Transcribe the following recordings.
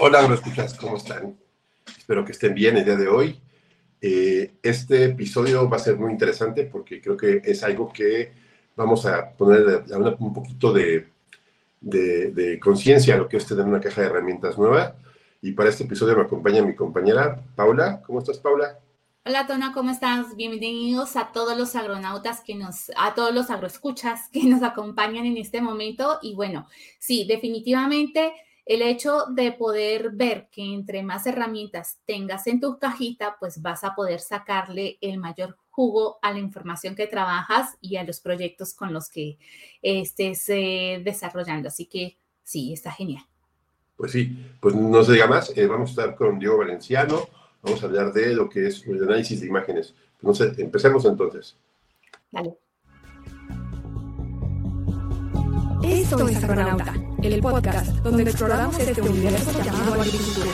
Hola, ¿me escuchas? ¿Cómo están? Espero que estén bien el día de hoy. Eh, este episodio va a ser muy interesante porque creo que es algo que vamos a poner un poquito de, de, conciencia a lo que es tener una caja de herramientas nueva. Y para este episodio me acompaña mi compañera Paula. ¿Cómo estás, Paula? Hola, Tona, ¿cómo estás? Bienvenidos a todos los agronautas que nos, a todos los agroescuchas que nos acompañan en este momento. Y bueno, sí, definitivamente el hecho de poder ver que entre más herramientas tengas en tu cajita, pues vas a poder sacarle el mayor jugo a la información que trabajas y a los proyectos con los que estés eh, desarrollando. Así que sí, está genial. Pues sí, pues no se diga más, eh, vamos a estar con Diego Valenciano, vamos a hablar de lo que es el análisis de imágenes. Entonces, empecemos entonces. Dale. Esto es Agronauta, el podcast donde exploramos este universo llamado agricultura.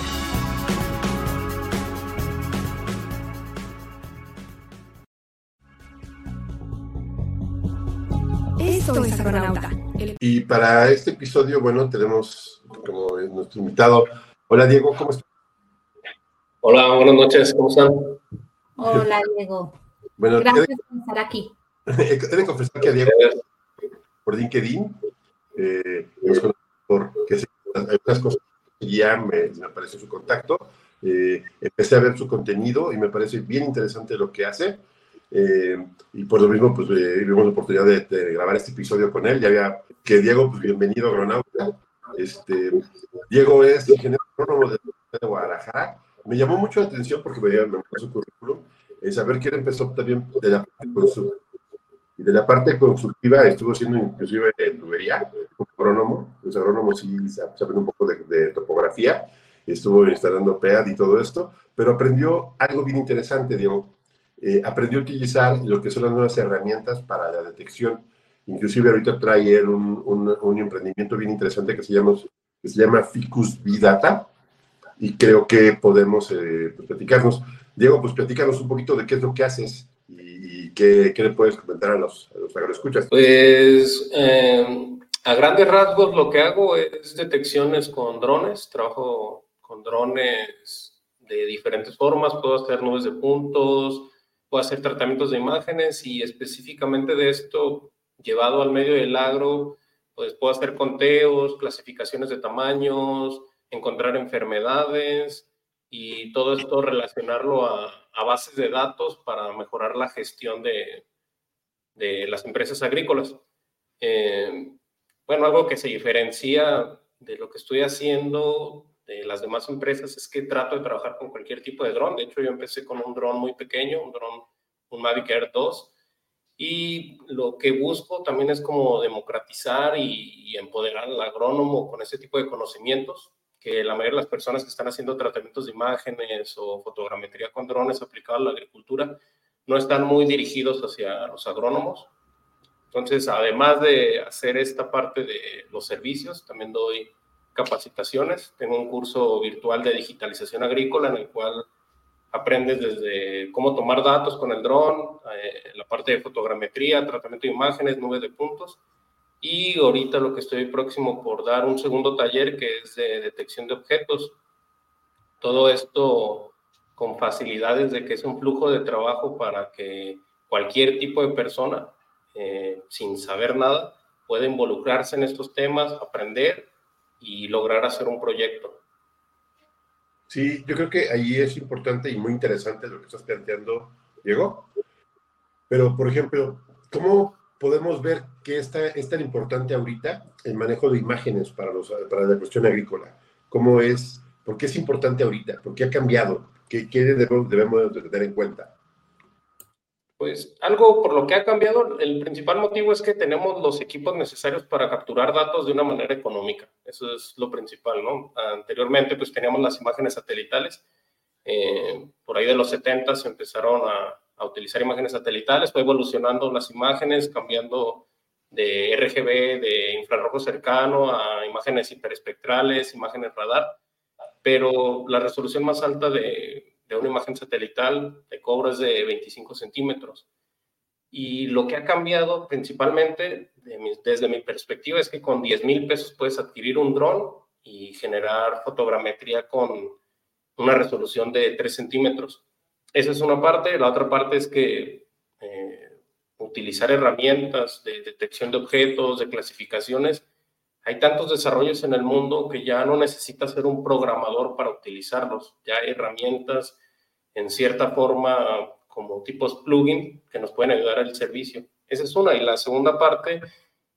Esto es Agronauta. Y para este episodio, bueno, tenemos como nuestro invitado. Hola Diego, ¿cómo estás? Hola, buenas noches, ¿cómo están? Hola Diego. Bueno, Gracias por estar aquí. He de confesar que a Diego por LinkedIn eh, porque algunas cosas ya me, me apareció su contacto, eh, empecé a ver su contenido y me parece bien interesante lo que hace. Eh, y por lo mismo, pues eh, la oportunidad de, grabar este episodio con él. Ya había que Diego, pues bienvenido a Agronauta. Este, Diego es ingeniero agrónomo de, Guadalajara. Me llamó mucho la atención porque me, me su currículum, saber que él empezó también de la con su y de la parte constructiva estuvo haciendo inclusive tubería, como agrónomo. Los agrónomos sí saben un poco de, topografía. Estuvo instalando PEAD y todo esto, pero aprendió algo bien interesante, Diego. Eh, aprendió a utilizar lo que son las nuevas herramientas para la detección. Inclusive ahorita trae él un, un, emprendimiento bien interesante que se llama, que se llama Ficus Vidata y creo que podemos eh, pues, platicarnos. Diego, pues platícanos un poquito de qué es lo que haces qué, le puedes comentar a los, a los agroescuchas? Pues eh, a grandes rasgos lo que hago es detecciones con drones, trabajo con drones de diferentes formas, puedo hacer nubes de puntos, puedo hacer tratamientos de imágenes y específicamente de esto llevado al medio del agro, pues puedo hacer conteos, clasificaciones de tamaños, encontrar enfermedades y todo esto relacionarlo a, bases de datos para mejorar la gestión de, de las empresas agrícolas. Eh, bueno, algo que se diferencia de lo que estoy haciendo de las demás empresas es que trato de trabajar con cualquier tipo de dron. De hecho, yo empecé con un dron muy pequeño, un dron, un Mavic Air 2, y lo que busco también es como democratizar y, y empoderar al agrónomo con ese tipo de conocimientos que la mayoría de las personas que están haciendo tratamientos de imágenes o fotogrametría con drones aplicados a la agricultura no están muy dirigidos hacia los agrónomos. Entonces, además de hacer esta parte de los servicios, también doy capacitaciones. Tengo un curso virtual de digitalización agrícola en el cual aprendes desde cómo tomar datos con el dron, eh, la parte de fotogrametría, tratamiento de imágenes, nubes de puntos, y ahorita lo que estoy próximo por dar un segundo taller que es de detección de objetos. Todo esto con facilidades de que es un flujo de trabajo para que cualquier tipo de persona, eh, sin saber nada, pueda involucrarse en estos temas, aprender y lograr hacer un proyecto. Sí, yo creo que ahí es importante y muy interesante lo que estás planteando, Diego. Pero, por ejemplo, ¿cómo podemos ver que está, es tan importante ahorita el manejo de imágenes para, los, para la cuestión agrícola. ¿Cómo es? ¿Por qué es importante ahorita? ¿Por qué ha cambiado? ¿Qué, qué debemos, debemos tener en cuenta? Pues algo por lo que ha cambiado, el principal motivo es que tenemos los equipos necesarios para capturar datos de una manera económica. Eso es lo principal, ¿no? Anteriormente pues teníamos las imágenes satelitales. Eh, por ahí de los 70 se empezaron a, a utilizar imágenes satelitales, fue evolucionando las imágenes, cambiando de RGB, de infrarrojo cercano, a imágenes hiperespectrales, imágenes radar, pero la resolución más alta de, de una imagen satelital de cobro es de 25 centímetros. Y lo que ha cambiado principalmente, desde mi perspectiva, es que con 10 mil pesos puedes adquirir un dron y generar fotogrametría con una resolución de 3 centímetros. Esa es una parte. La otra parte es que eh, utilizar herramientas de detección de objetos, de clasificaciones, hay tantos desarrollos en el mundo que ya no necesitas ser un programador para utilizarlos. Ya hay herramientas en cierta forma como tipos plugin que nos pueden ayudar al servicio. Esa es una. Y la segunda parte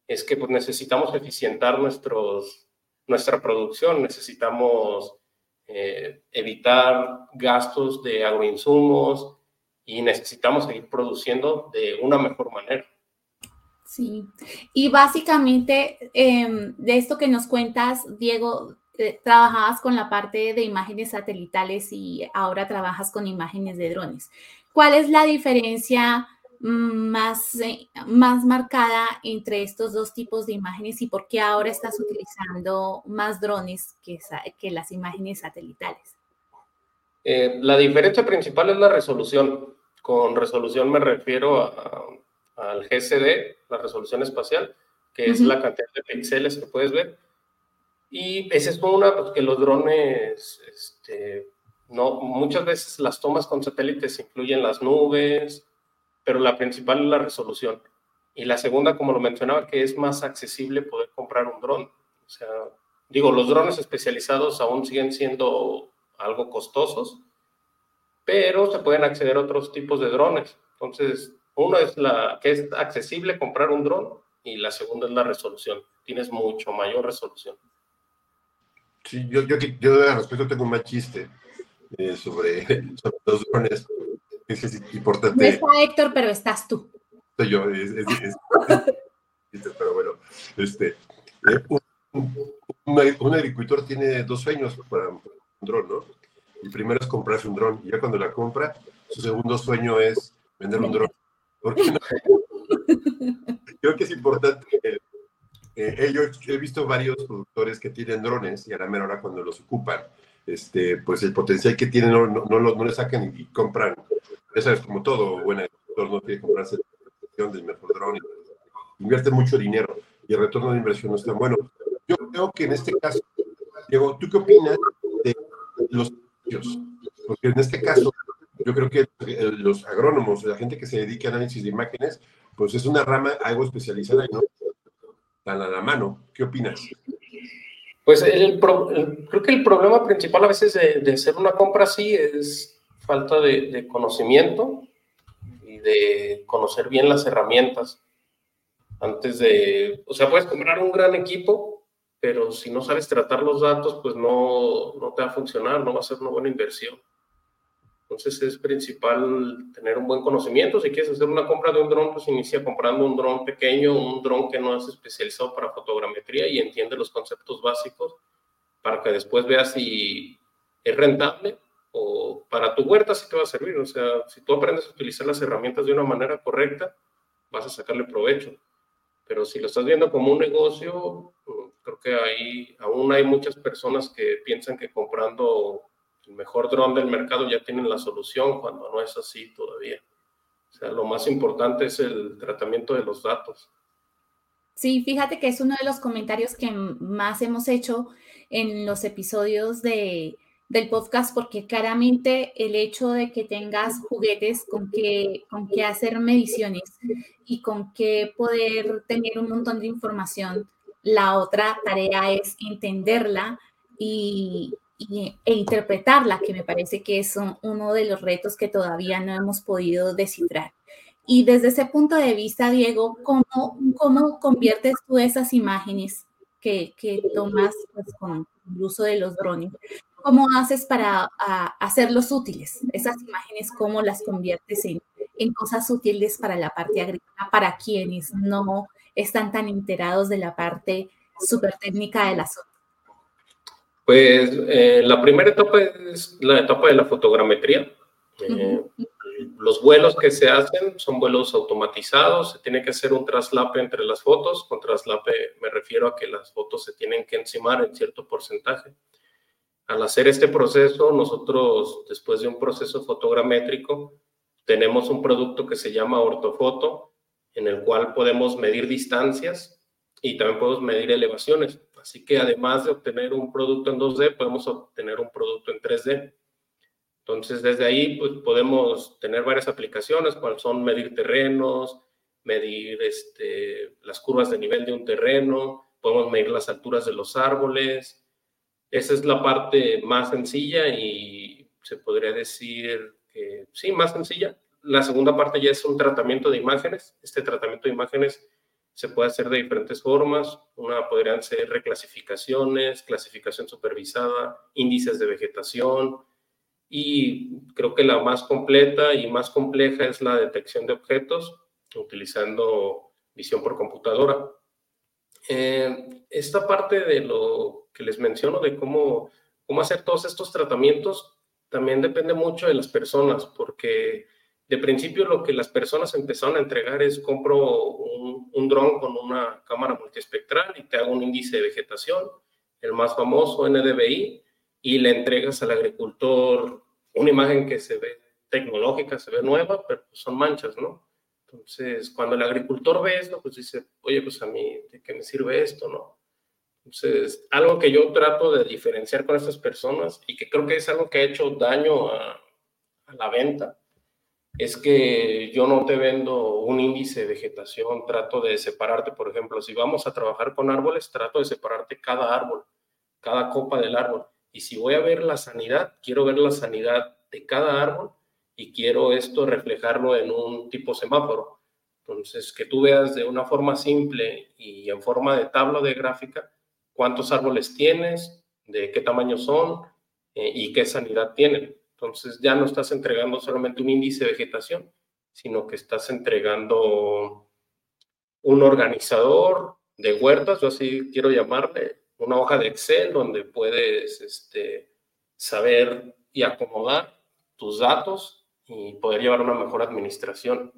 es que pues, necesitamos eficientar nuestros, nuestra producción, necesitamos eh, evitar gastos de agroinsumos y necesitamos seguir produciendo de una mejor manera. Sí, y básicamente em, de esto que nos cuentas, Diego, eh, trabajabas con la parte de imágenes satelitales y ahora trabajas con imágenes de drones. ¿Cuál es la diferencia más, eh, más marcada entre estos dos tipos de imágenes y por qué ahora estás utilizando más drones que, que las imágenes satelitales? Eh, la diferencia principal es la resolución. Con resolución me refiero al GCD, la resolución espacial, que es la cantidad de píxeles que puedes ver. Y esa es una, porque los drones, este, no, muchas veces las tomas con satélites incluyen las nubes, pero la principal es la resolución. Y la segunda, como lo mencionaba, que es más accesible poder comprar un dron. O sea, digo, los drones especializados aún siguen siendo algo costosos, pero se pueden acceder a otros tipos de drones. Entonces, uno es la que es accesible comprar un dron y la segunda es la resolución. Tienes mucho mayor resolución. Sí, yo, yo, yo respecto tengo un más chiste eh, sobre, sobre, los drones es importante. No está Héctor, pero estás tú. Soy yo, es, pero bueno, este, eh, un, agricultor tiene dos sueños para un dron, ¿no? El primero es comprarse un dron, y ya cuando la compra, su segundo sueño es vender un dron. Creo que es importante. Eh, yo he visto varios productores que tienen drones y a la mera hora cuando los ocupan, este, pues el potencial que tienen no, no, no, no le sacan y compran ya sabes, como todo buen agricultor no quiere comprarse la del mejor dron, invierte mucho dinero y el retorno de inversión no es tan bueno. Yo creo que en este caso, Diego, ¿tú qué opinas de los precios? Porque en este caso, yo creo que los agrónomos, la gente que se dedica a análisis de imágenes, pues es una rama algo especializada y no tan a la mano. ¿Qué opinas? Pues el, creo que el problema principal a veces de hacer una compra así es falta de, conocimiento y de conocer bien las herramientas antes de, o sea, puedes comprar un gran equipo, pero si no sabes tratar los datos, pues no, no te va a funcionar, no va a ser una buena inversión. Entonces es principal tener un buen conocimiento. Si quieres hacer una compra de un dron, pues inicia comprando un dron pequeño, un dron que no es especializado para fotogrametría y entiende los conceptos básicos para que después veas si es rentable para tu huerta sí te va a servir. O sea, si tú aprendes a utilizar las herramientas de una manera correcta, vas a sacarle provecho. Pero si lo estás viendo como un negocio, creo que ahí aún hay muchas personas que piensan que comprando el mejor dron del mercado ya tienen la solución, cuando no es así todavía. O sea, lo más importante es el tratamiento de los datos. Sí, fíjate que es uno de los comentarios que más hemos hecho en los episodios de, del podcast porque claramente el hecho de que tengas juguetes con que, con hacer mediciones y con que poder tener un montón de información, la otra tarea es entenderla y, e interpretarla, que me parece que es uno de los retos que todavía no hemos podido descifrar. Y desde ese punto de vista, Diego, ¿cómo, cómo conviertes tú esas imágenes que, que tomas pues, con el uso de los drones ¿Cómo haces para hacerlos útiles? Esas imágenes, ¿cómo las conviertes en, en cosas útiles para la parte agrícola, para quienes no están tan enterados de la parte súper técnica del asunto? Pues eh, la primera etapa es la etapa de la fotogrametría. Eh, los vuelos que se hacen son vuelos automatizados, se tiene que hacer un traslape entre las fotos. Con traslape me refiero a que las fotos se tienen que encimar en cierto porcentaje. Al hacer este proceso, nosotros, después de un proceso fotogramétrico, tenemos un producto que se llama ortofoto, en el cual podemos medir distancias y también podemos medir elevaciones. Así que además de obtener un producto en 2D, podemos obtener un producto en 3D. Entonces, desde ahí pues, podemos tener varias aplicaciones, cuáles son medir terrenos, medir este, las curvas de nivel de un terreno, podemos medir las alturas de los árboles. Esa es la parte más sencilla y se podría decir que sí, más sencilla. La segunda parte ya es un tratamiento de imágenes. Este tratamiento de imágenes se puede hacer de diferentes formas. Una podrían ser reclasificaciones, clasificación supervisada, índices de vegetación, y creo que la más completa y más compleja es la detección de objetos utilizando visión por computadora. Eh, esta parte de lo que les menciono, de cómo, cómo hacer todos estos tratamientos, también depende mucho de las personas, porque de principio lo que las personas empezaron a entregar es compro un, un dron con una cámara multiespectral y te hago un índice de vegetación, el más famoso NDVI, y le entregas al agricultor una imagen que se ve tecnológica, se ve nueva, pero son manchas, ¿no? Entonces, cuando el agricultor ve esto, pues dice, oye, pues a mí, ¿de qué me sirve esto, no? Entonces, algo que yo trato de diferenciar con estas personas y que creo que es algo que ha hecho daño a, a la venta, es que yo no te vendo un índice de vegetación, trato de separarte, por ejemplo, si vamos a trabajar con árboles, trato de separarte cada árbol, cada copa del árbol. Y si voy a ver la sanidad, quiero ver la sanidad de cada árbol y quiero esto reflejarlo en un tipo semáforo. Entonces, que tú veas de una forma simple y en forma de tabla de gráfica cuántos árboles tienes, de qué tamaño son eh, y qué sanidad tienen. Entonces, ya no estás entregando solamente un índice de vegetación, sino que estás entregando un organizador de huertas, yo así quiero llamarle, una hoja de Excel donde puedes este, saber y acomodar tus datos y poder llevar una mejor administración.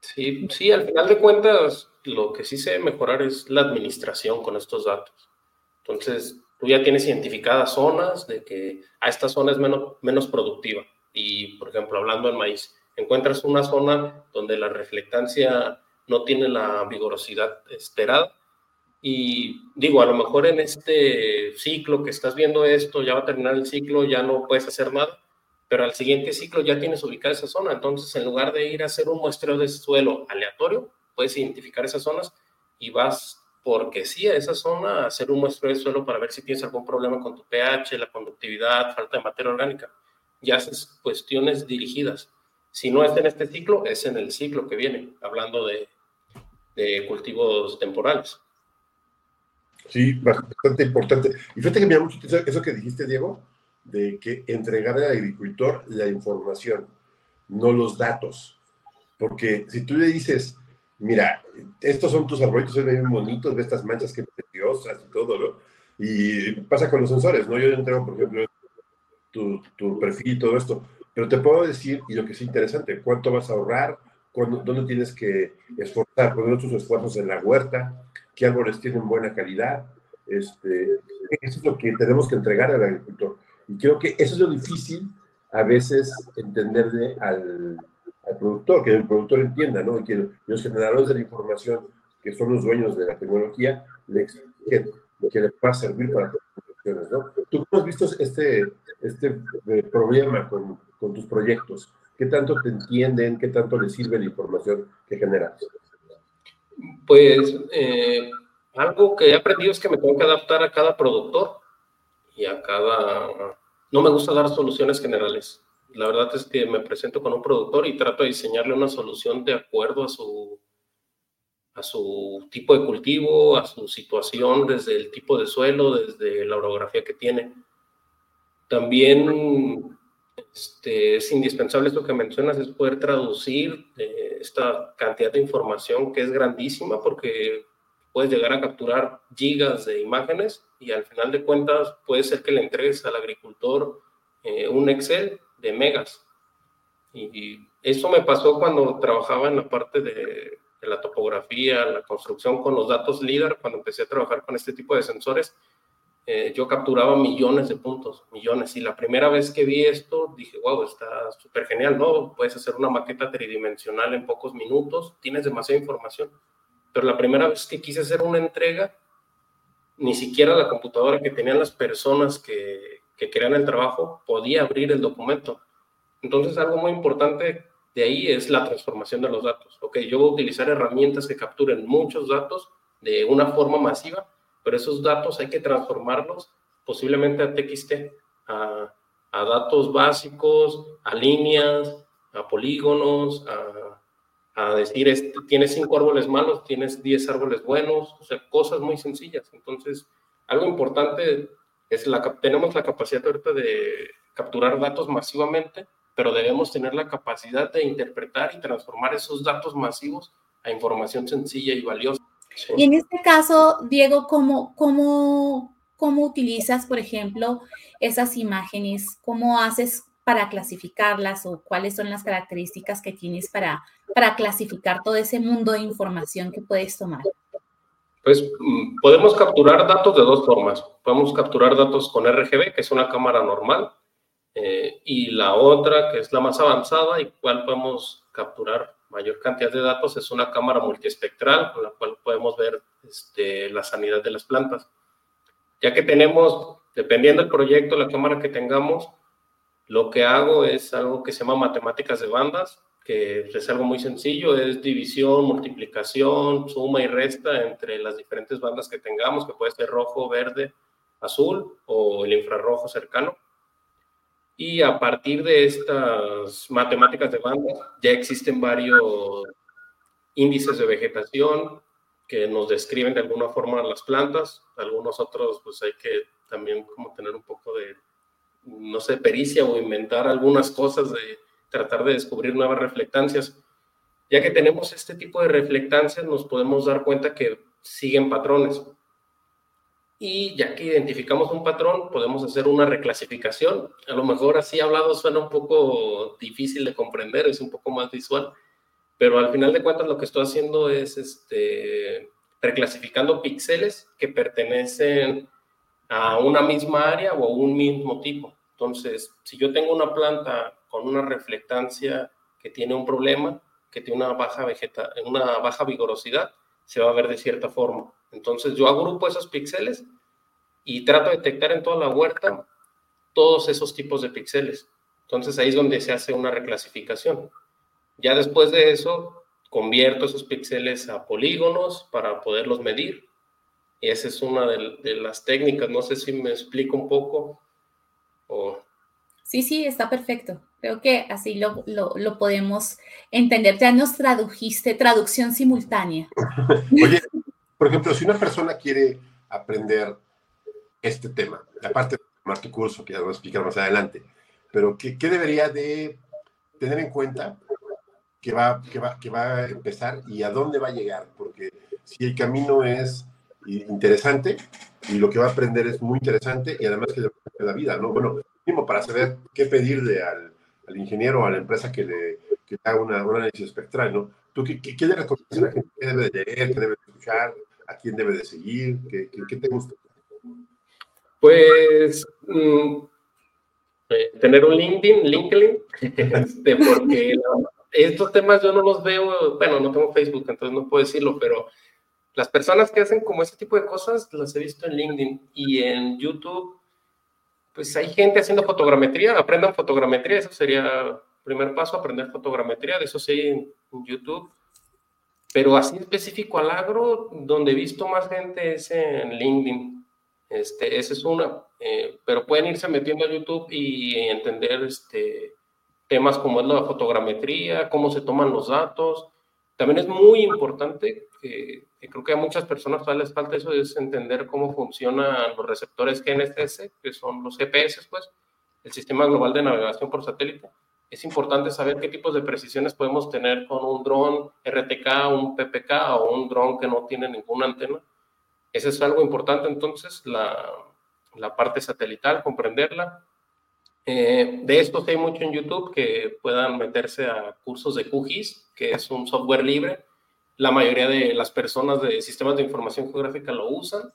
Sí, sí, al final de cuentas, lo que sí se mejorar es la administración con estos datos. Entonces, tú ya tienes identificadas zonas de que a esta zona es menos, menos productiva. Y, por ejemplo, hablando del maíz, encuentras una zona donde la reflectancia no tiene la vigorosidad esperada y digo, a lo mejor en este ciclo que estás viendo esto, ya va a terminar el ciclo, ya no puedes hacer nada, pero al siguiente ciclo ya tienes ubicada esa zona. Entonces, en lugar de ir a hacer un muestreo de suelo aleatorio, puedes identificar esas zonas y vas, porque sí, a esa zona a hacer un muestreo de suelo para ver si tienes algún problema con tu pH, la conductividad, falta de materia orgánica. Ya haces cuestiones dirigidas. Si no es en este ciclo, es en el ciclo que viene, hablando de, de cultivos temporales. Sí, bastante importante. Y fíjate que me da mucho eso que dijiste, Diego, de que entregar al agricultor la información, no los datos. Porque si tú le dices, mira, estos son tus arbolitos, son bien bonitos, ve estas manchas que preciosas y todo, ¿no? Y pasa con los sensores, ¿no? Yo entrego, por ejemplo, tu, perfil y todo esto, pero te puedo decir, y lo que es interesante, cuánto vas a ahorrar, dónde tienes que esforzar, poner tus esfuerzos en la huerta, qué árboles tienen buena calidad. Este, eso es lo que tenemos que entregar al agricultor. Y creo que eso es lo difícil a veces entenderle al, productor, que el productor entienda, ¿no? Y que los generadores de la información, que son los dueños de la tecnología, le exigen que le pueda servir para las ¿no? ¿Tú cómo has visto este, este eh, problema con, con tus proyectos? ¿Qué tanto te entienden? ¿Qué tanto les sirve la información que generas? Pues eh, algo que he aprendido es que me tengo que adaptar a cada productor y a cada... No me gusta dar soluciones generales. La verdad es que me presento con un productor y trato de diseñarle una solución de acuerdo a su, a su tipo de cultivo, a su situación, desde el tipo de suelo, desde la orografía que tiene. También este, es indispensable esto que mencionas, es poder traducir eh, esta cantidad de información que es grandísima porque puedes llegar a capturar gigas de imágenes y al final de cuentas puede ser que le entregues al agricultor eh, un Excel de megas. Y, eso me pasó cuando trabajaba en la parte de, de la topografía, la construcción con los datos LIDAR, cuando empecé a trabajar con este tipo de sensores eh, yo capturaba millones de puntos, millones. Y la primera vez que vi esto, dije, wow, está súper genial, ¿no? Puedes hacer una maqueta tridimensional en pocos minutos, tienes demasiada información. Pero la primera vez que quise hacer una entrega, ni siquiera la computadora que tenían las personas que, que querían el trabajo podía abrir el documento. Entonces, algo muy importante de ahí es la transformación de los datos. Ok, yo voy a utilizar herramientas que capturen muchos datos de una forma masiva, pero esos datos hay que transformarlos posiblemente a TXT, a, a datos básicos, a líneas, a polígonos, a, a decir, este, tienes cinco árboles malos, tienes diez árboles buenos, o sea, cosas muy sencillas. Entonces, algo importante es la tenemos la capacidad ahorita de capturar datos masivamente, pero debemos tener la capacidad de interpretar y transformar esos datos masivos a información sencilla y valiosa. Y en este caso, Diego, ¿cómo, cómo, cómo utilizas, por ejemplo, esas imágenes? ¿Cómo haces para clasificarlas o cuáles son las características que tienes para, para clasificar todo ese mundo de información que puedes tomar? Pues mm, podemos capturar datos de dos formas. Podemos capturar datos con RGB, que es una cámara normal, eh, y la otra, que es la más avanzada y cual podemos capturar mayor cantidad de datos, es una cámara multiespectral con la cual podemos ver este, la sanidad de las plantas. Ya que tenemos, dependiendo del proyecto, la cámara que tengamos, lo que hago es algo que se llama matemáticas de bandas, que es algo muy sencillo, es división, multiplicación, suma y resta entre las diferentes bandas que tengamos, que puede ser rojo, verde, azul o el infrarrojo cercano. Y a partir de estas matemáticas de bandas ya existen varios índices de vegetación que nos describen de alguna forma las plantas, algunos otros pues hay que también como tener un poco de, no sé, pericia o inventar algunas cosas de tratar de descubrir nuevas reflectancias. Ya que tenemos este tipo de reflectancias, nos podemos dar cuenta que siguen patrones. Y ya que identificamos un patrón, podemos hacer una reclasificación. A lo mejor así hablado suena un poco difícil de comprender, es un poco más visual, pero al final de cuentas lo que estoy haciendo es este, reclasificando píxeles que pertenecen a una misma área o a un mismo tipo. Entonces, si yo tengo una planta con una reflectancia que tiene un problema, que tiene una baja, vegeta una baja vigorosidad, se va a ver de cierta forma. Entonces yo agrupo esos píxeles y trato de detectar en toda la huerta todos esos tipos de píxeles. Entonces ahí es donde se hace una reclasificación. Ya después de eso, convierto esos píxeles a polígonos para poderlos medir. Y esa es una de, las técnicas. No sé si me explico un poco. Sí, sí, está perfecto. Creo que así lo, lo, podemos entender. Ya nos tradujiste, traducción simultánea. Oye, por ejemplo, si una persona quiere aprender este tema, aparte de tomar tu curso, que ya vamos a explicar más adelante, pero ¿qué, qué debería de tener en cuenta que va, que, va, que va a empezar y a dónde va a llegar? Porque si el camino es interesante y lo que va a aprender es muy interesante y además que le la vida, ¿no? Bueno, mismo para saber qué pedirle al, al ingeniero o a la empresa que le, que haga una, un análisis espectral, ¿no? ¿Tú qué, qué, le recomiendas a la gente? ¿Qué debe de leer? ¿Qué debe de escuchar? ¿A quién debe de seguir? ¿Qué, qué te gusta? Pues mm, eh, tener un LinkedIn, LinkedIn, este, porque estos temas yo no los veo, bueno, no tengo Facebook, entonces no puedo decirlo, pero las personas que hacen como ese tipo de cosas las he visto en LinkedIn y en YouTube pues hay gente haciendo fotogrametría, aprendan fotogrametría, eso sería el primer paso, aprender fotogrametría, de eso sí en YouTube. Pero así específico al agro, donde he visto más gente es en LinkedIn. Este, esa es una, eh, pero pueden irse metiendo a YouTube y entender este, temas como es la fotogrametría, cómo se toman los datos. También es muy importante que creo que a muchas personas todavía les falta eso, es entender cómo funcionan los receptores GNSS, que son los GPS, pues, el Sistema Global de Navegación por Satélite. Es importante saber qué tipos de precisiones podemos tener con un dron RTK, un PPK o un dron que no tiene ninguna antena. Eso es algo importante, entonces, la, la parte satelital, comprenderla. Eh, de esto hay mucho en YouTube que puedan meterse a cursos de QGIS, que es un software libre la mayoría de las personas de sistemas de información geográfica lo usan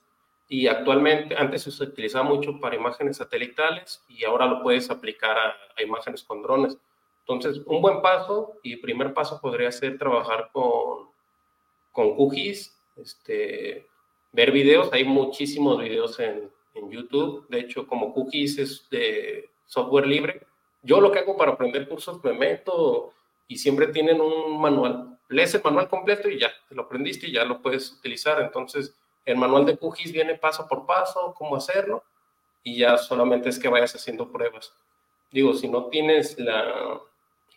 y actualmente, antes se utilizaba mucho para imágenes satelitales y ahora lo puedes aplicar a, imágenes con drones. Entonces, un buen paso y primer paso podría ser trabajar con, con QGIS, este, ver videos. Hay muchísimos videos en, en YouTube. De hecho, como Cookies es de software libre, yo lo que hago para aprender cursos me meto y siempre tienen un manual. Lees el manual completo y ya, te lo aprendiste y ya lo puedes utilizar. Entonces, el manual de QGIS viene paso por paso, cómo hacerlo, y ya solamente es que vayas haciendo pruebas. Digo, si no tienes la,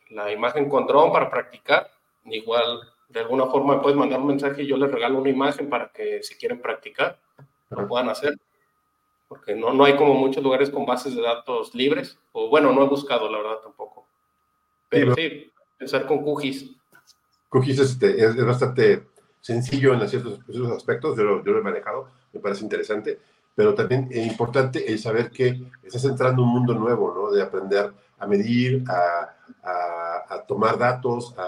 la imagen con dron para practicar, igual de alguna forma puedes mandar un mensaje y yo les regalo una imagen para que si quieren practicar, lo puedan hacer. Porque no, no hay como muchos lugares con bases de datos libres, o bueno, no he buscado la verdad tampoco. Pero sí, pensar con QGIS. QGIS este, es, bastante sencillo en ciertos, aspectos, yo lo, yo lo, he manejado, me parece interesante, pero también es importante es saber que estás entrando en un mundo nuevo, ¿no? De aprender a medir, a, a, a tomar datos, a,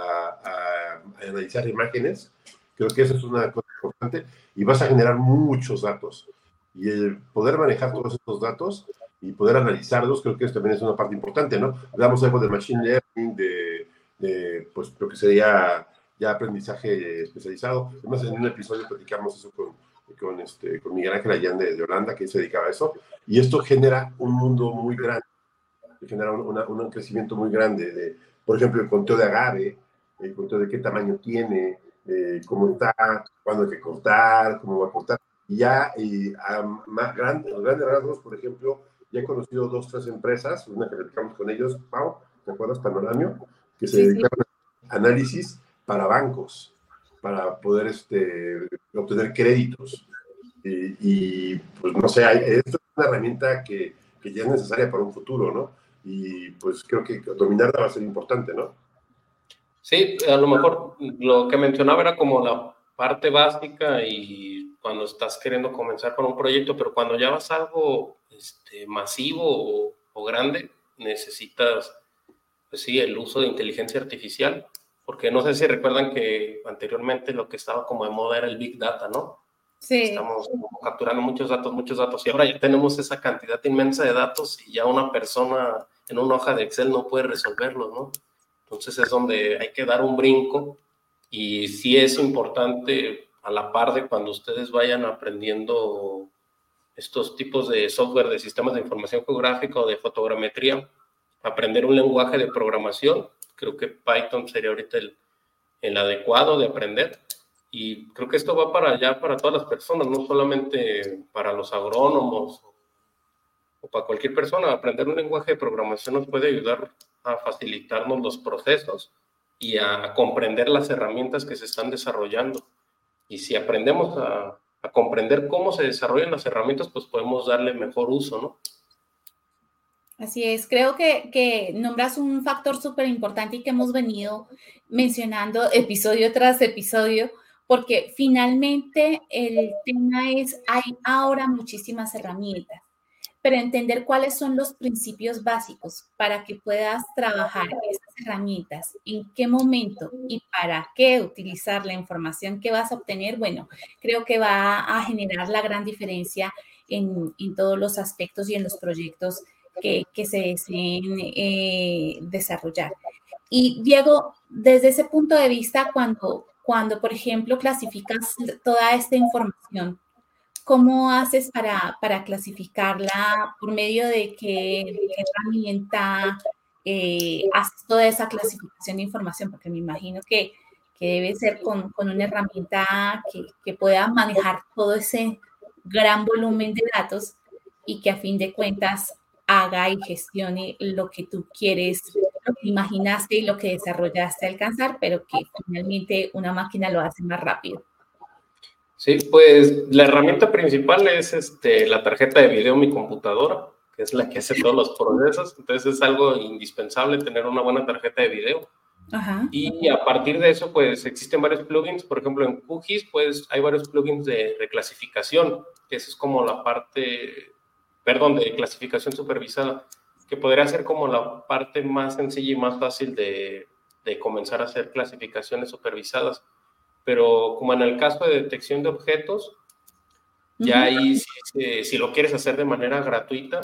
a, analizar imágenes. Creo que eso es una cosa importante y vas a generar muchos datos. Y el poder manejar todos estos datos y poder analizarlos, creo que eso también es una parte importante, ¿no? Hablamos algo de machine learning, de pues lo que sería ya aprendizaje especializado. Además, en un episodio platicamos eso con, con, este, con Miguel Ángel Allende de Holanda, que se dedicaba a eso, y esto genera un mundo muy grande, genera un crecimiento muy grande, de, por ejemplo, el conteo de agave, el conteo de qué tamaño tiene, eh, cómo está, cuándo hay que cortar, cómo va a cortar. Y ya y a más grandes rasgos, por ejemplo, ya he conocido dos, tres empresas, una que platicamos con ellos, Pau, ¿te acuerdas? Panoramio, que se dedican a análisis para bancos, para poder este, obtener créditos. Y, pues no sé, esto es una herramienta que, que, ya es necesaria para un futuro, ¿no? Y pues creo que dominarla va a ser importante, ¿no? Sí, a lo mejor lo que mencionaba era como la parte básica y cuando estás queriendo comenzar con un proyecto, pero cuando ya vas a algo este, masivo o, o grande, necesitas pues sí, el uso de inteligencia artificial, porque no sé si recuerdan que anteriormente lo que estaba como de moda era el Big Data, ¿no? Sí. Estamos capturando muchos datos, muchos datos, y ahora ya tenemos esa cantidad inmensa de datos y ya una persona en una hoja de Excel no puede resolverlos, ¿no? Entonces es donde hay que dar un brinco y sí es importante a la par de cuando ustedes vayan aprendiendo estos tipos de software de sistemas de información geográfica o de fotogrametría, aprender un lenguaje de programación. Creo que Python sería ahorita el, el adecuado de aprender. Y creo que esto va para allá, para todas las personas, no solamente para los agrónomos o para cualquier persona. Aprender un lenguaje de programación nos puede ayudar a facilitarnos los procesos y a comprender las herramientas que se están desarrollando. Y si aprendemos a, a comprender cómo se desarrollan las herramientas, pues podemos darle mejor uso, ¿no? Así es, creo que, nombras un factor súper importante y que hemos venido mencionando episodio tras episodio, porque finalmente el tema es, hay ahora muchísimas herramientas, pero entender cuáles son los principios básicos para que puedas trabajar esas herramientas, en qué momento y para qué utilizar la información que vas a obtener, bueno, creo que va a generar la gran diferencia en, en todos los aspectos y en los proyectos que, se deseen eh, desarrollar. Y Diego, desde ese punto de vista, cuando, cuando, por ejemplo, clasificas toda esta información, ¿cómo haces para, para clasificarla? ¿Por medio de qué, herramienta eh, haces toda esa clasificación de información? Porque me imagino que, que debe ser con, con una herramienta que, que, pueda manejar todo ese gran volumen de datos y que a fin de cuentas haga y gestione lo que tú quieres, lo que imaginaste y lo que desarrollaste alcanzar, pero que finalmente una máquina lo hace más rápido. Sí, pues la herramienta principal es este, la tarjeta de video mi computadora, que es la que hace todos los procesos. Entonces es algo indispensable tener una buena tarjeta de video. Ajá. Y a partir de eso, pues existen varios plugins. Por ejemplo, en QGIS, pues hay varios plugins de reclasificación, que esa es como la parte perdón, de clasificación supervisada, que podría ser como la parte más sencilla y más fácil de, de comenzar a hacer clasificaciones supervisadas. Pero como en el caso de detección de objetos, ya ahí, si, si, lo quieres hacer de manera gratuita,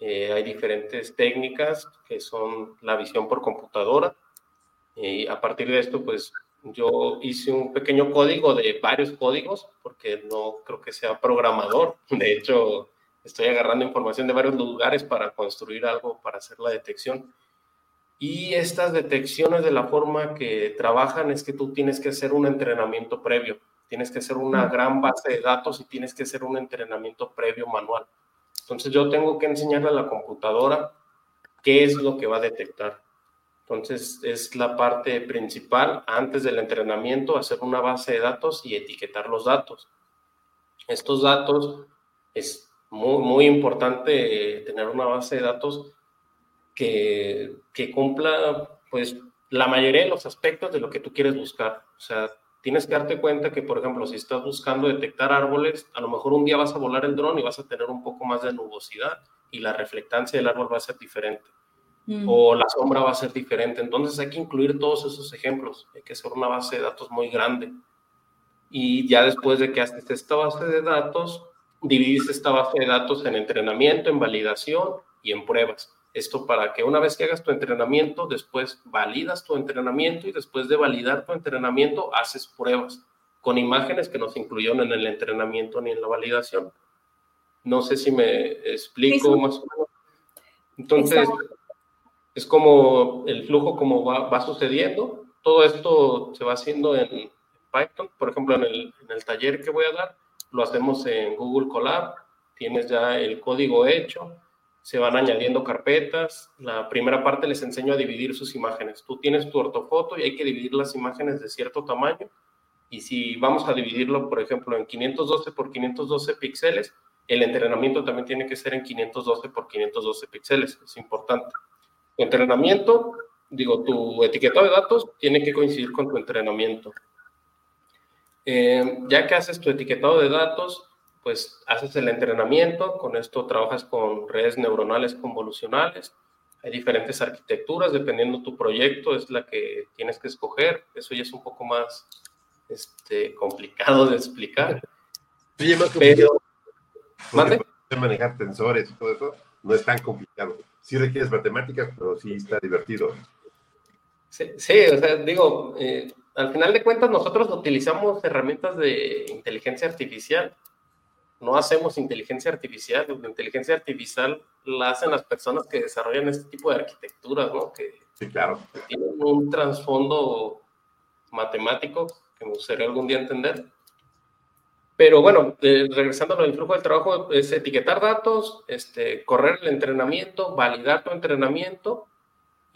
eh, hay diferentes técnicas que son la visión por computadora. Y a partir de esto, pues yo hice un pequeño código de varios códigos, porque no creo que sea programador. De hecho, estoy agarrando información de varios lugares para construir algo para hacer la detección. Y estas detecciones de la forma que trabajan es que tú tienes que hacer un entrenamiento previo, tienes que hacer una gran base de datos y tienes que hacer un entrenamiento previo manual. Entonces yo tengo que enseñarle a la computadora qué es lo que va a detectar. Entonces es la parte principal antes del entrenamiento, hacer una base de datos y etiquetar los datos. Estos datos es muy, muy importante tener una base de datos que, que cumpla pues la mayoría de los aspectos de lo que tú quieres buscar. O sea, tienes que darte cuenta que, por ejemplo, si estás buscando detectar árboles, a lo mejor un día vas a volar el dron y vas a tener un poco más de nubosidad y la reflectancia del árbol va a ser diferente. Mm. O la sombra va a ser diferente. Entonces hay que incluir todos esos ejemplos. Hay que hacer una base de datos muy grande. Y ya después de que haces esta base de datos, divides esta base de datos en entrenamiento, en validación y en pruebas. Esto para que una vez que hagas tu entrenamiento, después validas tu entrenamiento y después de validar tu entrenamiento, haces pruebas con imágenes que no se incluyeron en el entrenamiento ni en la validación. No sé si me explico más o menos. Entonces, es como el flujo como va, va, sucediendo. Todo esto se va haciendo en Python. Por ejemplo, en el, en el taller que voy a dar, lo hacemos en Google Colab. Tienes ya el código hecho se van añadiendo carpetas. La primera parte les enseño a dividir sus imágenes. Tú tienes tu ortofoto y hay que dividir las imágenes de cierto tamaño. Y si vamos a dividirlo, por ejemplo, en 512 por 512 píxeles, el entrenamiento también tiene que ser en 512 por 512 píxeles. Es importante. Tu entrenamiento, digo, tu etiquetado de datos tiene que coincidir con tu entrenamiento. Eh, ya que haces tu etiquetado de datos, pues haces el entrenamiento, con esto trabajas con redes neuronales convolucionales, hay diferentes arquitecturas, dependiendo tu proyecto, es la que tienes que escoger, eso ya es un poco más este, complicado de explicar. Sí, más complicado. ¿Mande? manejar tensores y todo eso no es tan complicado. Sí requieres matemáticas, pero sí está divertido. Sí, sí o sea, digo, eh, al final de cuentas nosotros utilizamos herramientas de inteligencia artificial no hacemos inteligencia artificial. La inteligencia artificial la hacen las personas que desarrollan este tipo de arquitecturas, ¿no? Que, sí, claro. tienen un trasfondo matemático que me gustaría algún día entender. Pero bueno, regresando al flujo del trabajo, es etiquetar datos, este, correr el entrenamiento, validar tu entrenamiento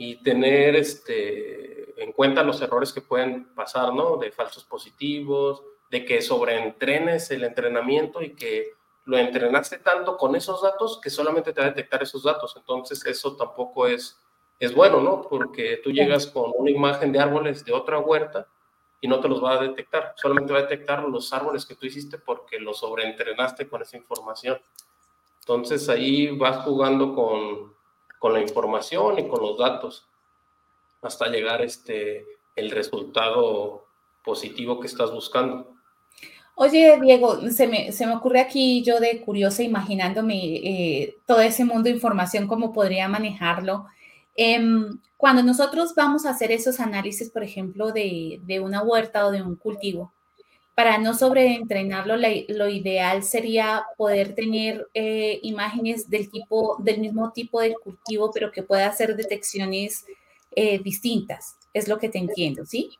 y tener este, en cuenta los errores que pueden pasar, ¿no? De falsos positivos, de que sobreentrenes el entrenamiento y que lo entrenaste tanto con esos datos que solamente te va a detectar esos datos. Entonces, eso tampoco es, es bueno, ¿no? Porque tú llegas con una imagen de árboles de otra huerta y no te los va a detectar. Solamente va a detectar los árboles que tú hiciste porque los sobreentrenaste con esa información. Entonces, ahí vas jugando con, con la información y con los datos hasta llegar este, el resultado positivo que estás buscando. Oye, Diego, se me, se me ocurre aquí yo de curiosa imaginándome eh, todo ese mundo de información, cómo podría manejarlo. Em, cuando nosotros vamos a hacer esos análisis, por ejemplo, de, de una huerta o de un cultivo, para no sobreentrenarlo, lo ideal sería poder tener eh, imágenes del tipo, del mismo tipo de cultivo, pero que pueda hacer detecciones eh, distintas. Es lo que te entiendo, ¿sí?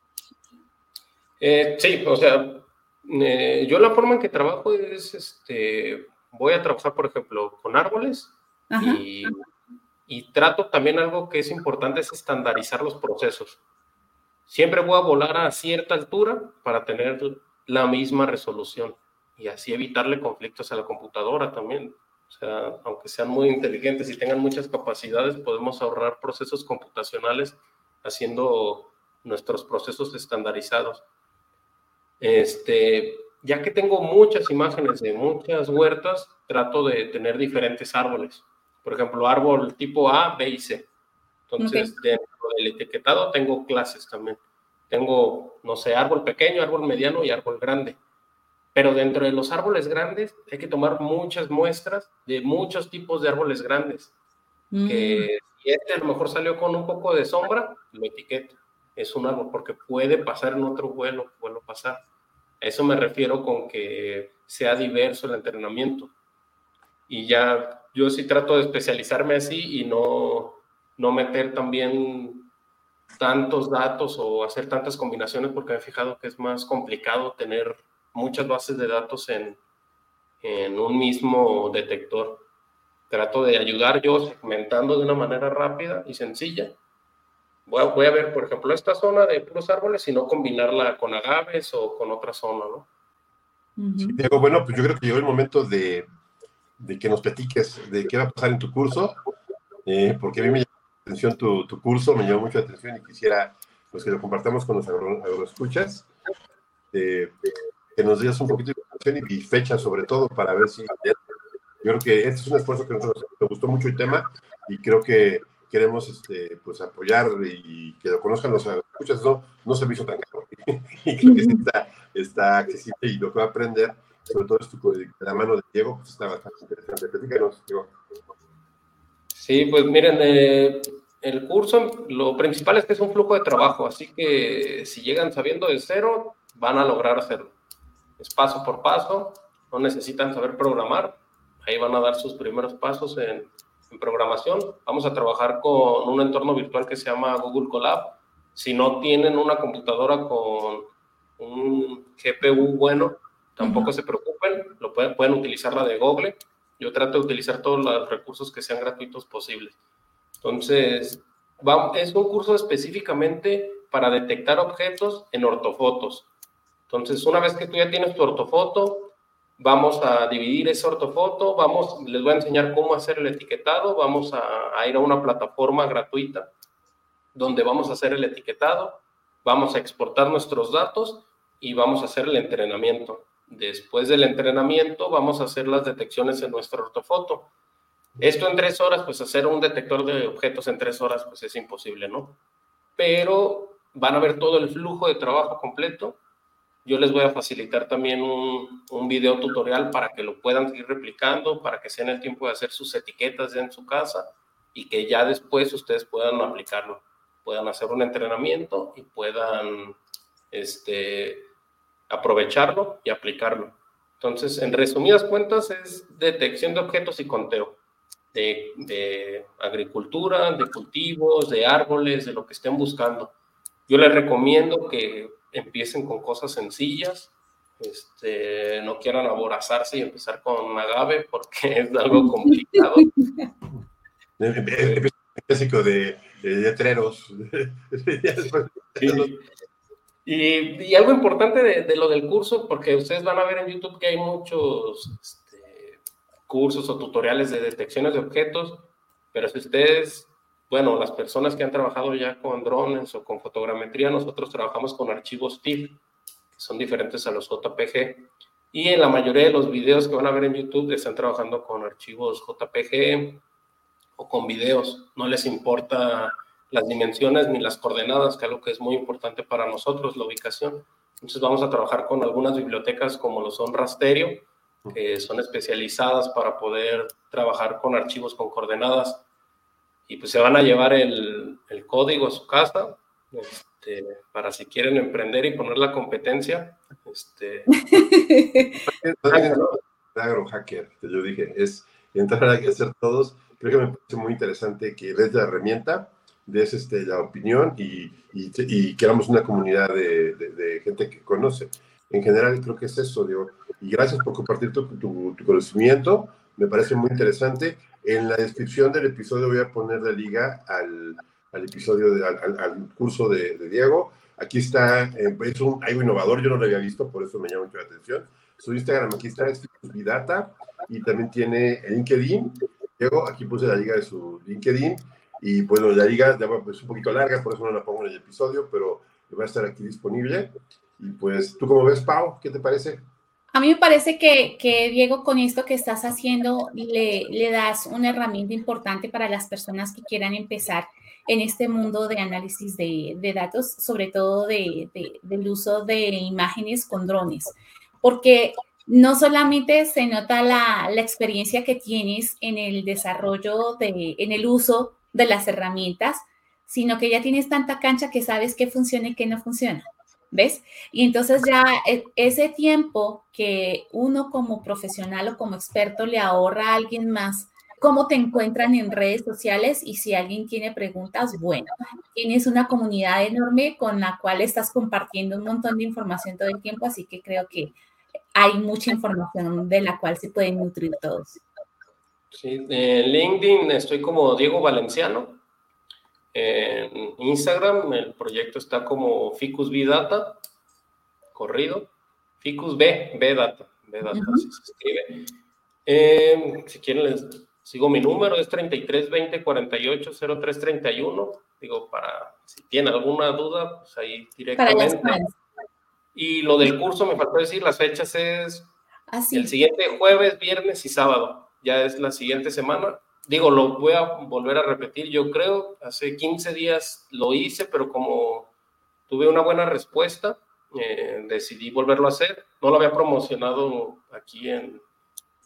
sí, o sea, eh, yo la forma en que trabajo es, este, voy a trabajar, por ejemplo, con árboles y, y, trato también algo que es importante, es estandarizar los procesos. Siempre voy a volar a cierta altura para tener la misma resolución y así evitarle conflictos a la computadora también. O sea, aunque sean muy inteligentes y tengan muchas capacidades, podemos ahorrar procesos computacionales haciendo nuestros procesos estandarizados. Este, ya que tengo muchas imágenes de muchas huertas, trato de tener diferentes árboles. Por ejemplo, árbol tipo A, B y C. Entonces, dentro del etiquetado tengo clases también. Tengo, no sé, árbol pequeño, árbol mediano y árbol grande. Pero dentro de los árboles grandes hay que tomar muchas muestras de muchos tipos de árboles grandes. Que mm. si este a lo mejor salió con un poco de sombra, lo etiqueto. es un árbol, porque puede pasar en otro vuelo, vuelo pasar. A eso me refiero con que sea diverso el entrenamiento. Y ya yo sí trato de especializarme así y no, no meter también tantos datos o hacer tantas combinaciones porque me he fijado que es más complicado tener muchas bases de datos en, en un mismo detector. Trato de ayudar yo segmentando de una manera rápida y sencilla. Voy a, voy a ver, por ejemplo, esta zona de puros árboles y no combinarla con agaves o con otra zona, ¿no? Diego, bueno, pues yo creo que llegó el momento de, de, que nos platiques de qué va a pasar en tu curso, eh, porque a mí me llamó la atención tu, tu, curso, me llamó mucho la atención y quisiera pues, que lo compartamos con los agroescuchas. Eh, que nos digas un poquito de información y, fecha sobre todo para ver si... Yo creo que este es un esfuerzo que nos, nos gustó mucho el tema y creo que queremos este, pues, apoyar y que lo conozcan los escuchas, no, no se me hizo tan caro. y creo que sí está, está accesible y lo que va a aprender, sobre todo esto de la mano de Diego, pues está bastante interesante. Platícanos, Diego. Sí, pues miren, eh, el curso, lo principal es que es un flujo de trabajo, así que si llegan sabiendo de cero, van a lograr hacerlo es paso por paso, no necesitan saber programar, ahí van a dar sus primeros pasos en, programación. Vamos a trabajar con un entorno virtual que se llama Google Colab. Si no tienen una computadora con un GPU bueno, tampoco se preocupen, lo pueden, pueden utilizar la de Google. Yo trato de utilizar todos los recursos que sean gratuitos posibles. Entonces, es un curso específicamente para detectar objetos en ortofotos. Entonces, una vez que tú ya tienes tu ortofoto, vamos a dividir esa ortofoto, vamos, les voy a enseñar cómo hacer el etiquetado, vamos a, ir a una plataforma gratuita donde vamos a hacer el etiquetado, vamos a exportar nuestros datos y vamos a hacer el entrenamiento. Después del entrenamiento, vamos a hacer las detecciones en nuestra ortofoto. Esto en tres horas, pues hacer un detector de objetos en tres horas, pues es imposible, ¿no? Pero van a ver todo el flujo de trabajo completo yo les voy a facilitar también un, un, video tutorial para que lo puedan seguir replicando, para que sean el tiempo de hacer sus etiquetas ya en su casa y que ya después ustedes puedan aplicarlo, puedan hacer un entrenamiento y puedan este, aprovecharlo y aplicarlo. Entonces, en resumidas cuentas, es detección de objetos y conteo de, de agricultura, de cultivos, de árboles, de lo que estén buscando. Yo les recomiendo que empiecen con cosas sencillas, este, no quieran aborazarse y empezar con agave porque es algo complicado. Clásico de, de letreros. Y, algo importante de, de, lo del curso, porque ustedes van a ver en YouTube que hay muchos este, cursos o tutoriales de detecciones de objetos, pero si ustedes bueno, las personas que han trabajado ya con drones o con fotogrametría, nosotros trabajamos con archivos TIFF, que son diferentes a los JPG. Y en la mayoría de los videos que van a ver en YouTube están trabajando con archivos JPG o con videos. No les importa las dimensiones ni las coordenadas, que es algo que es muy importante para nosotros, la ubicación. Entonces vamos a trabajar con algunas bibliotecas como lo son Rasterio, que son especializadas para poder trabajar con archivos con coordenadas y pues se van a llevar el, el código a su casa este, para si quieren emprender y poner la competencia. Este, agro hacker, lo dije, es entrar a hacer todos. Creo que me parece muy interesante que des la herramienta, des este, la opinión y, y, y queramos una comunidad de, de, de, gente que conoce. En general, creo que es eso, digo. Y gracias por compartir tu, tu, tu conocimiento, me parece muy interesante. En la descripción del episodio voy a poner la liga al, al episodio, de, al, al, curso de, de, Diego. Aquí está, eh, es un, algo innovador, yo no lo había visto, por eso me llama mucho la atención. Su Instagram aquí está, es Vidata, y también tiene LinkedIn. Diego, aquí puse la liga de su LinkedIn, y bueno, la liga es un poquito larga, por eso no la pongo en el episodio, pero va a estar aquí disponible. Y pues, ¿tú cómo ves, Pau? ¿Qué te parece? A mí me parece que, que, Diego, con esto que estás haciendo, le, le, das una herramienta importante para las personas que quieran empezar en este mundo de análisis de, de datos, sobre todo de, de, del uso de imágenes con drones, porque no solamente se nota la, la, experiencia que tienes en el desarrollo, de, en el uso de las herramientas, sino que ya tienes tanta cancha que sabes qué funciona y qué no funciona. ¿Ves? Y entonces ya e, ese tiempo que uno como profesional o como experto le ahorra a alguien más, cómo te encuentran en redes sociales y si alguien tiene preguntas, bueno, tienes una comunidad enorme con la cual estás compartiendo un montón de información todo el tiempo, así que creo que hay mucha información de la cual se pueden nutrir todos. Sí, en LinkedIn estoy como Diego Valenciano. En Instagram el proyecto está como Ficus B Data, corrido. Ficus B, B Data, B Data, se escribe. Eh, si quieren les sigo mi número, es 33 20 48 03 31. Digo, para si tienen alguna duda, pues ahí directamente. Y lo del curso me faltó decir, las fechas es Así. Ah, el siguiente jueves, viernes y sábado. Ya es la siguiente semana digo, lo voy a volver a repetir, yo creo, hace 15 días lo hice, pero como tuve una buena respuesta, eh, decidí volverlo a hacer. No lo había promocionado aquí en,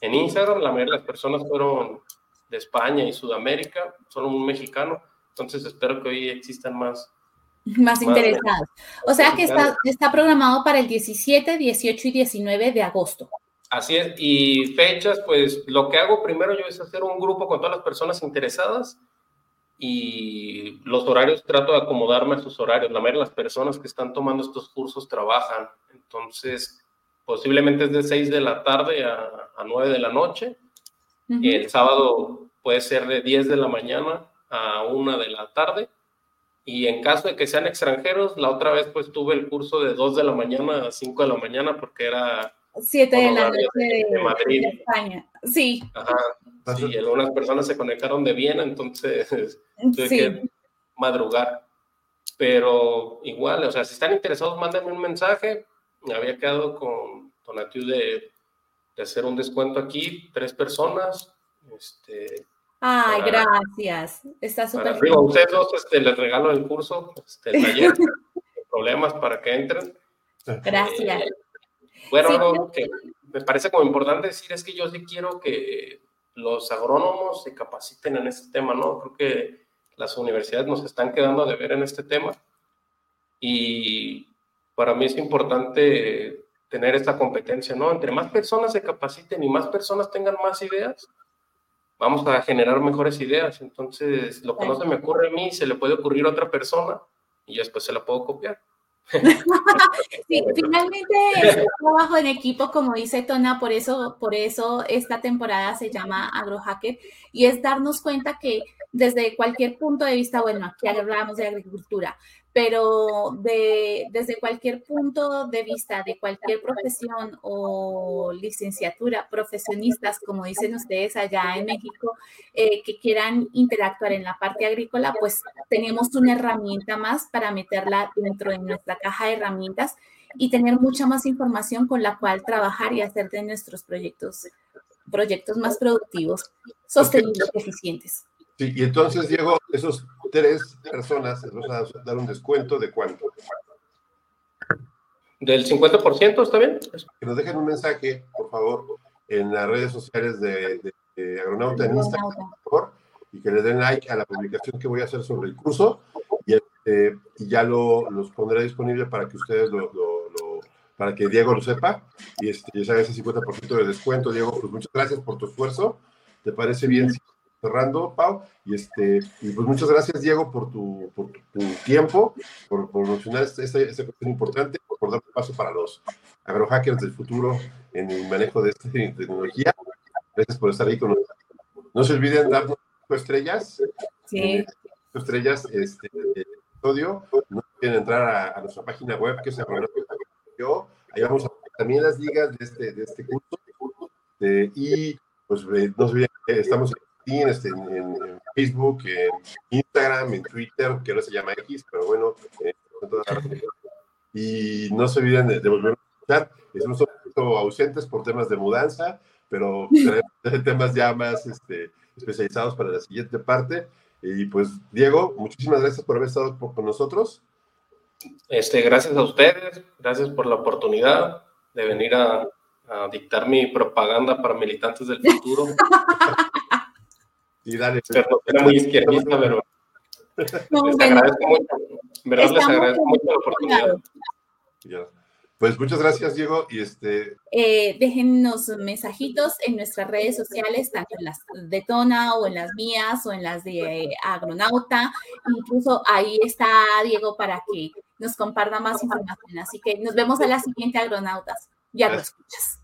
en Instagram, la mayoría de las personas fueron de España y Sudamérica, solo un mexicano, entonces espero que hoy existan más. Más, interesados. O sea que está, está programado para el 17, 18 y 19 de agosto. Así es, y fechas, pues lo que hago primero yo es hacer un grupo con todas las personas interesadas y los horarios trato de acomodarme a sus horarios. La mayoría de las personas que están tomando estos cursos trabajan, entonces posiblemente es de 6 de la tarde a, a 9 de la noche. El sábado puede ser de 10 de la mañana a 1 de la tarde. Y en caso de que sean extranjeros, la otra vez pues tuve el curso de 2 de la mañana a 5 de la mañana porque era 7 de la noche de, Madrid. España. Sí. Ajá. Sí, algunas personas se conectaron de Viena, entonces tuve que madrugar. Pero igual, o sea, si están interesados, mándenme un mensaje. Me había quedado con Donatiu de, de hacer un descuento aquí, tres personas. Este, Ay, gracias. Está súper bien. A ustedes dos este, les regalo el curso, este, el taller, problemas para que entren. Gracias. Eh, bueno, algo que me parece como importante decir es que yo sí quiero que los agrónomos se capaciten en este tema, ¿no? Creo que las universidades nos están quedando a deber en este tema y para mí es importante tener esta competencia, ¿no? Entre más personas se capaciten y más personas tengan más ideas, vamos a generar mejores ideas. Entonces, lo que no se me ocurre a mí se le puede ocurrir a otra persona y después se la puedo copiar. finalmente trabajo en equipo, como dice Tona, por eso, por eso esta temporada se llama AgroHacker y es darnos cuenta que desde cualquier punto de vista, bueno, aquí hablamos de agricultura, pero de, desde cualquier punto de vista, de cualquier profesión o licenciatura, profesionistas, como dicen ustedes allá en México, eh, que quieran interactuar en la parte agrícola, pues tenemos una herramienta más para meterla dentro de nuestra caja de herramientas y tener mucha más información con la cual trabajar y hacer de nuestros proyectos proyectos más productivos, sostenibles y eficientes. Sí, y entonces, Diego, esos tres personas les vamos a dar un descuento de cuánto? Del 50%, ¿está bien? Que nos dejen un mensaje, por favor, en las redes sociales de, Agronauta en Instagram, por favor, y que le den like a la publicación que voy a hacer sobre el curso y, este, ya lo, los pondré disponible para que ustedes lo, para que Diego lo sepa y este, ya sabes ese 50% de descuento, Diego, pues muchas gracias por tu esfuerzo. ¿Te parece bien cerrando, Pau. Y, este, y pues muchas gracias, Diego, por tu, por tu, tiempo, por, por mencionar esta, esta, cuestión importante, por dar paso para los agrohackers del futuro en el manejo de esta tecnología. Gracias por estar ahí con nosotros. No se olviden darnos estrellas. Sí. Eh, estrellas, este, episodio. No olviden entrar a, nuestra página web, que es yo. Ahí vamos a también las ligas de este, de este curso. Eh, y pues eh, no se olviden estamos en este, en, Facebook, en Instagram, en Twitter, que ahora se llama X, pero bueno, eh, y no se olviden de, volver a escuchar. Estamos un poquito ausentes por temas de mudanza, pero temas ya más este, especializados para la siguiente parte. Y pues, Diego, muchísimas gracias por haber estado con nosotros. Este, gracias a ustedes, gracias por la oportunidad de venir a, a dictar mi propaganda para militantes del futuro. Y dale. era muy izquierdista, pero les agradezco mucho. verdad, les agradezco mucho la oportunidad. Pues muchas gracias, Diego. Y este. Eh, déjennos mensajitos en nuestras redes sociales, tanto en las de Tona o en las mías o en las de Agronauta. Incluso ahí está Diego para que nos comparta más información. Así que nos vemos a la siguiente Agronautas. Ya lo escuchas.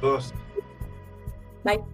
Dos. Bye.